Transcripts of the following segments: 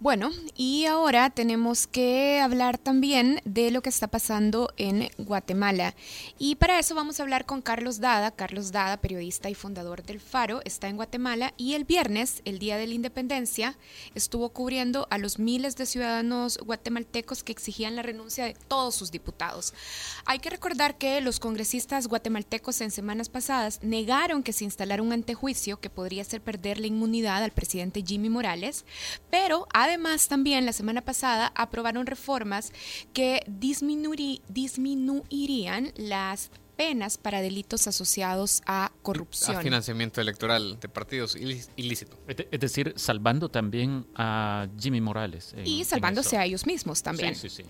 Bueno, y ahora tenemos que hablar también de lo que está pasando en Guatemala. Y para eso vamos a hablar con Carlos Dada. Carlos Dada, periodista y fundador del Faro, está en Guatemala y el viernes, el Día de la Independencia, estuvo cubriendo a los miles de ciudadanos guatemaltecos que exigían la renuncia de todos sus diputados. Hay que recordar que los congresistas guatemaltecos en semanas pasadas negaron que se instalara un antejuicio que podría hacer perder la inmunidad al presidente Jimmy Morales, pero Además, también la semana pasada aprobaron reformas que disminuirían las penas para delitos asociados a corrupción. A financiamiento electoral de partidos ilícito. Es decir, salvando también a Jimmy Morales. y salvándose a ellos mismos también. Sí, sí, sí.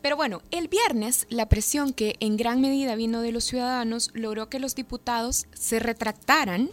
Pero bueno, el viernes la presión que en gran medida vino de los ciudadanos logró que los diputados se retractaran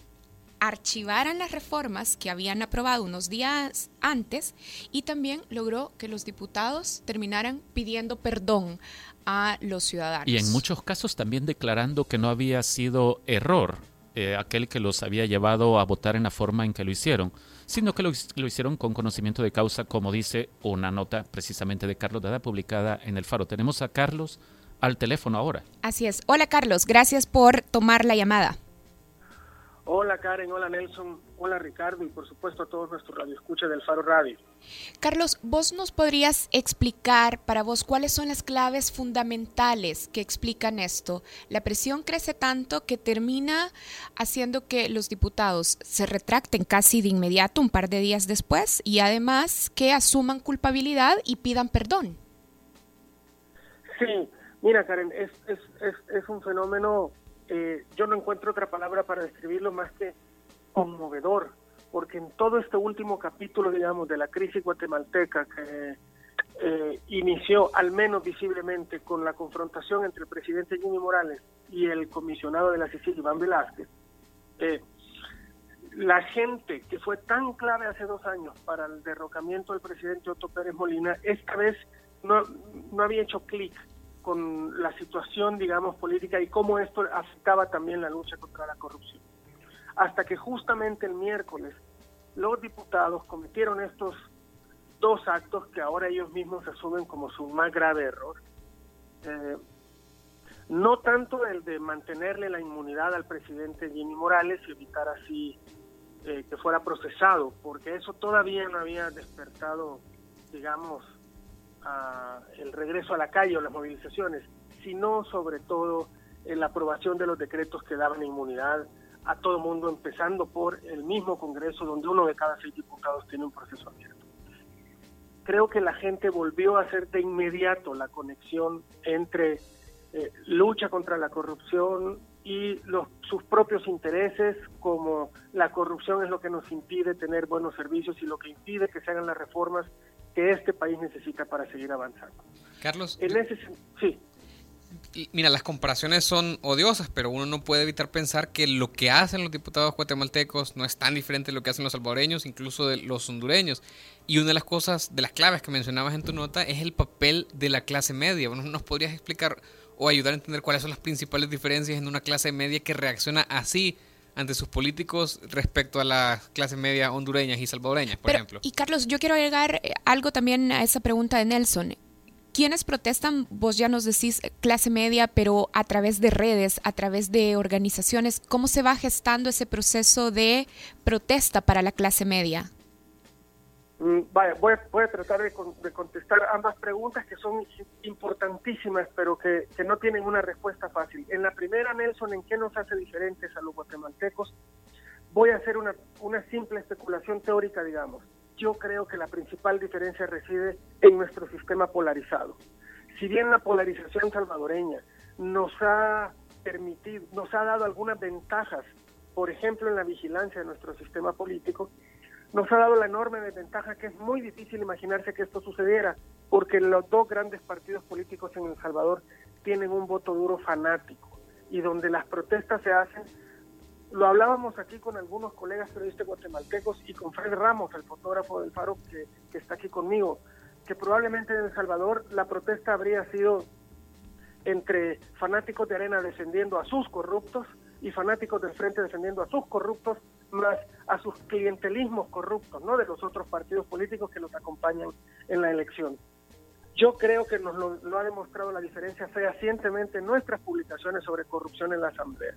archivaran las reformas que habían aprobado unos días antes y también logró que los diputados terminaran pidiendo perdón a los ciudadanos. Y en muchos casos también declarando que no había sido error eh, aquel que los había llevado a votar en la forma en que lo hicieron, sino que lo, lo, hicieron con conocimiento de causa, como dice una nota precisamente de Carlos Dada publicada en el Faro. Tenemos a Carlos al teléfono ahora. Así es. Hola Carlos, gracias por tomar la llamada. Hola Karen, hola Nelson, hola Ricardo y por supuesto a todos nuestros radioescuchas del Faro Radio. Carlos, ¿vos nos podrías explicar para vos cuáles son las claves fundamentales que explican esto? La presión crece tanto que termina haciendo que los diputados se retracten casi de inmediato, un par de días después, y además que asuman culpabilidad y pidan perdón. Sí, mira Karen, es, es, es, es un fenómeno eh, yo no encuentro otra palabra para describirlo más que conmovedor, porque en todo este último capítulo, digamos, de la crisis guatemalteca que eh, inició al menos visiblemente con la confrontación entre el presidente Jimmy Morales y el comisionado de la Sicilia, Iván Velázquez, eh, la gente que fue tan clave hace dos años para el derrocamiento del presidente Otto Pérez Molina, esta vez no, no había hecho clic con la situación, digamos, política y cómo esto afectaba también la lucha contra la corrupción. Hasta que justamente el miércoles los diputados cometieron estos dos actos que ahora ellos mismos asumen como su más grave error. Eh, no tanto el de mantenerle la inmunidad al presidente Jimmy Morales y evitar así eh, que fuera procesado, porque eso todavía no había despertado, digamos, el regreso a la calle o las movilizaciones, sino sobre todo en la aprobación de los decretos que daban inmunidad a todo mundo, empezando por el mismo Congreso, donde uno de cada seis diputados tiene un proceso abierto. Creo que la gente volvió a hacer de inmediato la conexión entre eh, lucha contra la corrupción y los, sus propios intereses, como la corrupción es lo que nos impide tener buenos servicios y lo que impide que se hagan las reformas que este país necesita para seguir avanzando. Carlos, en ese sí. Mira, las comparaciones son odiosas, pero uno no puede evitar pensar que lo que hacen los diputados guatemaltecos no es tan diferente de lo que hacen los salvadoreños, incluso de los hondureños. Y una de las cosas, de las claves que mencionabas en tu nota, es el papel de la clase media. ¿Nos podrías explicar o ayudar a entender cuáles son las principales diferencias en una clase media que reacciona así ante sus políticos respecto a las clases media hondureñas y salvadoreñas, por ejemplo. Y Carlos, yo quiero agregar eh, algo también a esa pregunta de Nelson. ¿Quiénes protestan? Vos ya nos decís eh, clase media, pero a través de redes, a través de organizaciones, ¿cómo se va gestando ese proceso de protesta para la clase media? Mm, vaya, voy, a tratar de, contestar ambas preguntas que son importantísimas, pero que, no tienen una respuesta fácil. En la primera, Nelson, ¿en qué nos hace diferentes a los guatemaltecos? Voy a hacer una, una simple especulación teórica, digamos. Yo creo que la principal diferencia reside en nuestro sistema polarizado. Si bien la polarización salvadoreña nos ha permitido, nos ha dado algunas ventajas, por ejemplo, en la vigilancia de nuestro sistema político, nos ha dado la enorme desventaja que es muy difícil imaginarse que esto sucediera, porque los dos grandes partidos políticos en El Salvador tienen un voto duro fanático y donde las protestas se hacen, lo hablábamos aquí con algunos colegas periodistas guatemaltecos y con Fred Ramos, el fotógrafo del Faro que, que está aquí conmigo, que probablemente en El Salvador la protesta habría sido entre fanáticos de Arena defendiendo a sus corruptos y fanáticos del Frente defendiendo a sus corruptos más a sus clientelismos corruptos, ¿no? De los otros partidos políticos que los acompañan en la elección. Yo creo que nos lo, ha demostrado la diferencia fehacientemente nuestras publicaciones sobre corrupción en la Asamblea,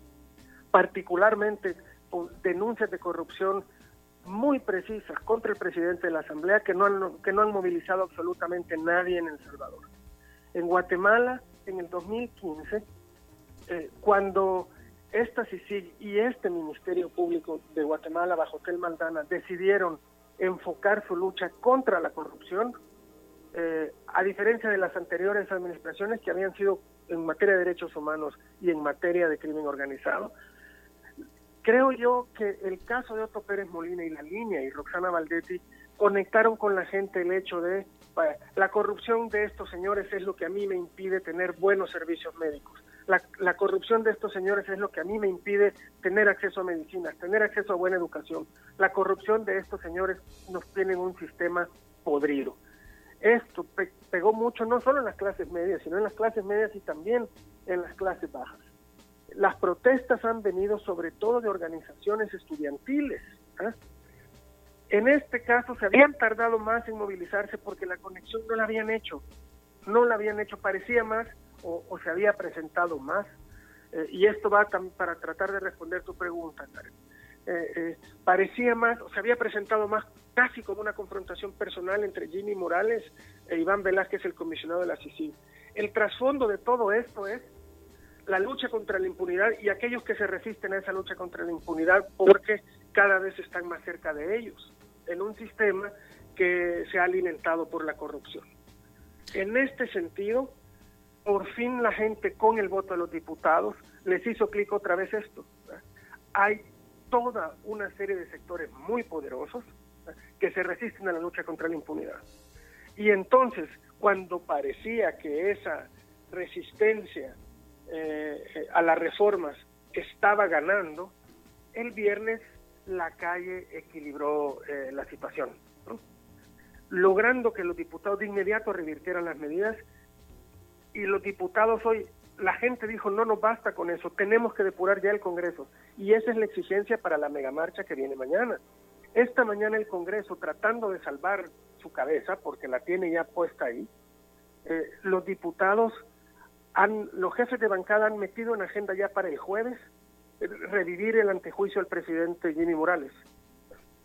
particularmente denuncias de corrupción muy precisas contra el presidente de la Asamblea que no han, que no han movilizado absolutamente nadie en El Salvador. En Guatemala, en el 2015, eh, cuando esta CICIG y este Ministerio Público de Guatemala bajo Tel Maldana decidieron enfocar su lucha contra la corrupción, eh, a diferencia de las anteriores administraciones que habían sido en materia de derechos humanos y en materia de crimen organizado, creo yo que el caso de Otto Pérez Molina y la línea y Roxana Valdetti conectaron con la gente el hecho de la corrupción de estos señores es lo que a mí me impide tener buenos servicios médicos. La, corrupción de estos señores es lo que a mí me impide tener acceso a medicinas, tener acceso a buena educación. La corrupción de estos señores nos tiene en un sistema podrido. Esto pegó mucho no solo en las clases medias, sino en las clases medias y también en las clases bajas. Las protestas han venido sobre todo de organizaciones estudiantiles. ¿ah? En este caso se habían tardado más en movilizarse porque la conexión no la habían hecho, no la habían hecho, parecía más o, se había presentado más. Eh, y esto va para tratar de responder tu pregunta, Karen. Eh, eh, parecía más, o se había presentado más casi como una confrontación personal entre Jimmy Morales e Iván Velázquez, el comisionado de la CICI. El trasfondo de todo esto es la lucha contra la impunidad y aquellos que se resisten a esa lucha contra la impunidad porque cada vez están más cerca de ellos, en un sistema que se ha alimentado por la corrupción. En este sentido, por fin la gente con el voto de los diputados les hizo clic otra vez esto. Hay toda una serie de sectores muy poderosos que se resisten a la lucha contra la impunidad. Y entonces, cuando parecía que esa resistencia eh, a las reformas estaba ganando, el viernes la calle equilibró eh, la situación, logrando que los diputados de inmediato revirtieran las medidas y los diputados hoy, la gente dijo, no nos basta con eso, tenemos que depurar ya el Congreso. Y esa es la exigencia para la megamarcha que viene mañana. Esta mañana el Congreso, tratando de salvar su cabeza, porque la tiene ya puesta ahí, eh, los diputados, han, los jefes de bancada han metido en agenda ya para el jueves eh, revivir el antejuicio al presidente Jimmy Morales.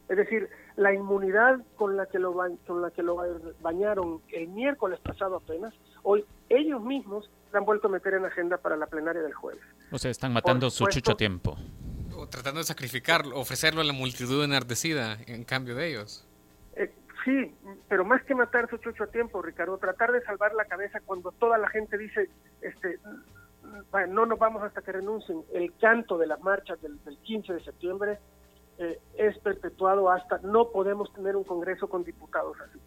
Es decir, la inmunidad con la que lo, con la que lo bañaron el miércoles pasado apenas, hoy ellos mismos la han vuelto a meter en agenda para la plenaria del jueves. O sea, están matando su chucho tiempo. O tratando de sacrificarlo, ofrecerlo a la multitud enardecida en cambio de ellos. Eh, sí, pero más que matar su chucho a tiempo, Ricardo, tratar de salvar la cabeza cuando toda la gente dice, este, no nos vamos hasta que renuncien. El canto de las marchas del, 15 de septiembre eh, es perpetuado hasta no podemos tener un Congreso con diputados así.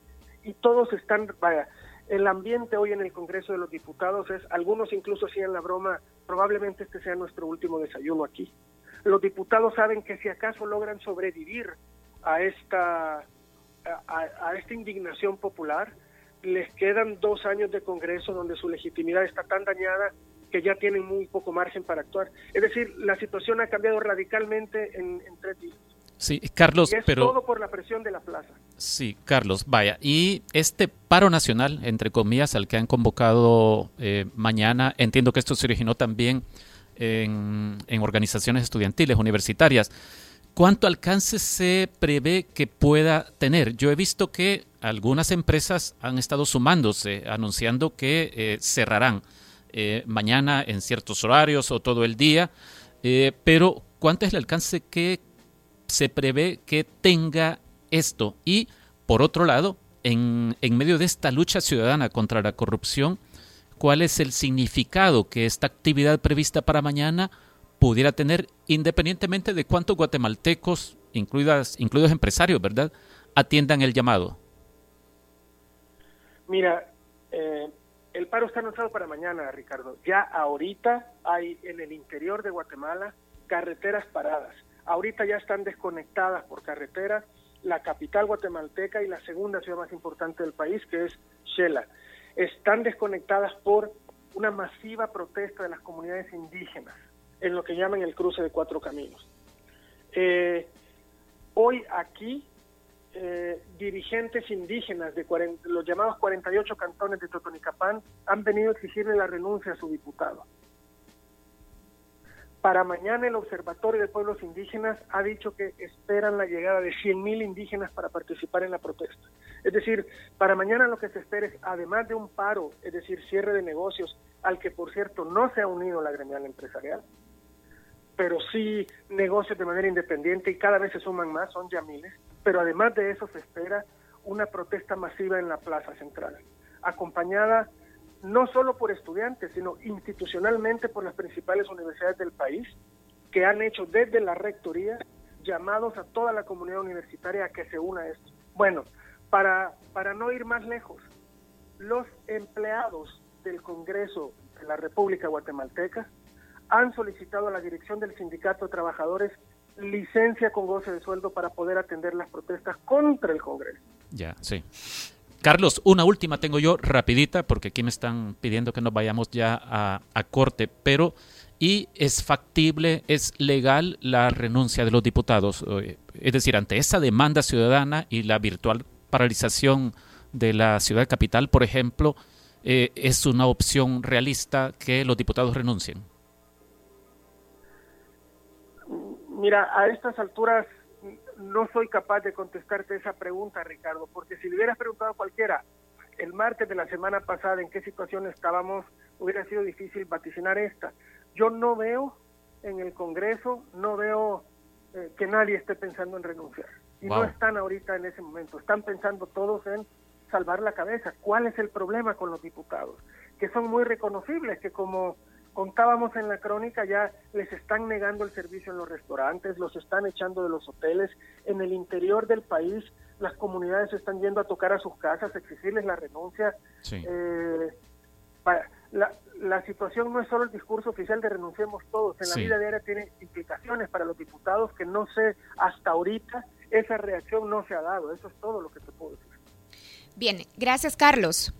Y todos están, vaya, el ambiente hoy en el Congreso de los Diputados es, algunos incluso hacían la broma, probablemente este sea nuestro último desayuno aquí. Los diputados saben que si acaso logran sobrevivir a esta, a, esta indignación popular, les quedan dos años de Congreso donde su legitimidad está tan dañada que ya tienen muy poco margen para actuar. Es decir, la situación ha cambiado radicalmente en, en tres días. Sí, Carlos, es pero... Todo por la presión de la plaza. Sí, Carlos, vaya. Y este paro nacional, entre comillas, al que han convocado eh, mañana, entiendo que esto se originó también en, en organizaciones estudiantiles, universitarias. ¿Cuánto alcance se prevé que pueda tener? Yo he visto que algunas empresas han estado sumándose, anunciando que eh, cerrarán eh, mañana en ciertos horarios o todo el día, pero ¿cuánto es el alcance que se prevé que tenga esto. Y, por otro lado, en, en medio de esta lucha ciudadana contra la corrupción, ¿cuál es el significado que esta actividad prevista para mañana pudiera tener, independientemente de cuántos guatemaltecos, incluidas, incluidos empresarios, ¿verdad?, atiendan el llamado. Mira, eh, el paro está anunciado para mañana, Ricardo. Ya ahorita hay en el interior de Guatemala carreteras paradas ahorita ya están desconectadas por carretera la capital guatemalteca y la segunda ciudad más importante del país, que es Shela. Están desconectadas por una masiva protesta de las comunidades indígenas en lo que llaman el cruce de cuatro caminos. Eh, Hoy aquí eh, dirigentes indígenas de los llamados 48 cantones de Totonicapán han venido a exigirle la renuncia a su diputado. Para mañana el Observatorio de Pueblos Indígenas ha dicho que esperan la llegada de 100.000 indígenas para participar en la protesta. Es decir, para mañana lo que se espera es, además de un paro, es decir, cierre de negocios, al que por cierto no se ha unido la gremial empresarial, pero sí negocios de manera independiente y cada vez se suman más, son ya miles, pero además de eso se espera una protesta masiva en la Plaza Central, acompañada no solo por estudiantes, sino institucionalmente por las principales universidades del país, que han hecho desde la rectoría llamados a toda la comunidad universitaria a que se una esto. Bueno, para, para no ir más lejos, los empleados del Congreso de la República Guatemalteca han solicitado a la dirección del Sindicato de Trabajadores licencia con goce de sueldo para poder atender las protestas contra el Congreso. Ya, sí. Carlos, una última tengo yo, rapidita, porque aquí me están pidiendo que nos vayamos ya a, corte, pero ¿y es factible, es legal la renuncia de los diputados? Eh, es decir, ante esa demanda ciudadana y la virtual paralización de la ciudad capital, por ejemplo, eh, ¿es una opción realista que los diputados renuncien? Mira, a estas alturas no soy capaz de contestarte esa pregunta, Ricardo, porque si le hubieras preguntado a cualquiera el martes de la semana pasada en qué situación estábamos, hubiera sido difícil vaticinar esta. Yo no veo en el Congreso, no veo eh, que nadie esté pensando en renunciar. Y no están ahorita en ese momento, están pensando todos en salvar la cabeza. ¿Cuál es el problema con los diputados? Que son muy reconocibles, que como contábamos en la crónica, ya les están negando el servicio en los restaurantes, los están echando de los hoteles, en el interior del país las comunidades están yendo a tocar a sus casas, exigirles la renuncia. Eh, la, la, situación no es solo el discurso oficial de renunciemos todos, en la vida diaria tiene implicaciones para los diputados que no sé, hasta ahorita esa reacción no se ha dado, eso es todo lo que te puedo decir. Bien, gracias Carlos.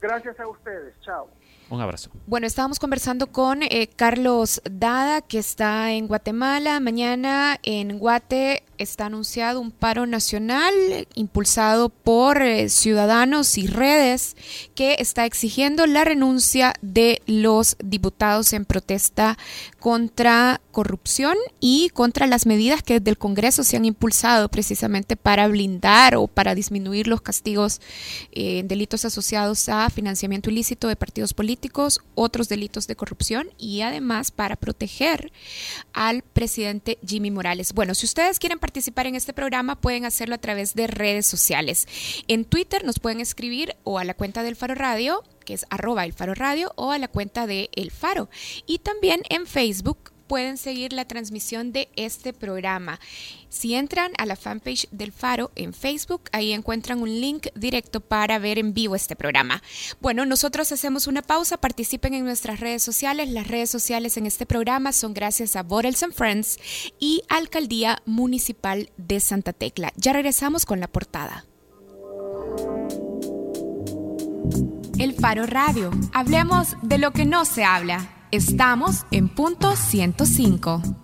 Gracias a ustedes, chao. Un abrazo. Bueno, estábamos conversando con eh, Carlos Dada, que está en Guatemala. Mañana en Guate está anunciado un paro nacional impulsado por eh, ciudadanos y redes que está exigiendo la renuncia de los diputados en protesta contra corrupción y contra las medidas que desde el Congreso se han impulsado precisamente para blindar o para disminuir los castigos eh, en delitos asociados a financiamiento ilícito de partidos políticos, otros delitos de corrupción y además para proteger al presidente Jimmy Morales. Bueno, si ustedes quieren participar en este programa pueden hacerlo a través de redes sociales. En Twitter nos pueden escribir o a la cuenta del Faro Radio, que es arroba el Faro Radio, o a la cuenta de El Faro. Y también en Facebook pueden seguir la transmisión de este programa. Si entran a la fanpage del Faro en Facebook, ahí encuentran un link directo para ver en vivo este programa. Bueno, nosotros hacemos una pausa, participen en nuestras redes sociales. Las redes sociales en este programa son gracias a Bottles and Friends y Alcaldía Municipal de Santa Tecla. Ya regresamos con la portada. El Faro Radio. Hablemos de lo que no se habla. Estamos en punto 105.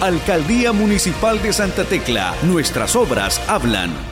Alcaldía Municipal de Santa Tecla. Nuestras obras hablan.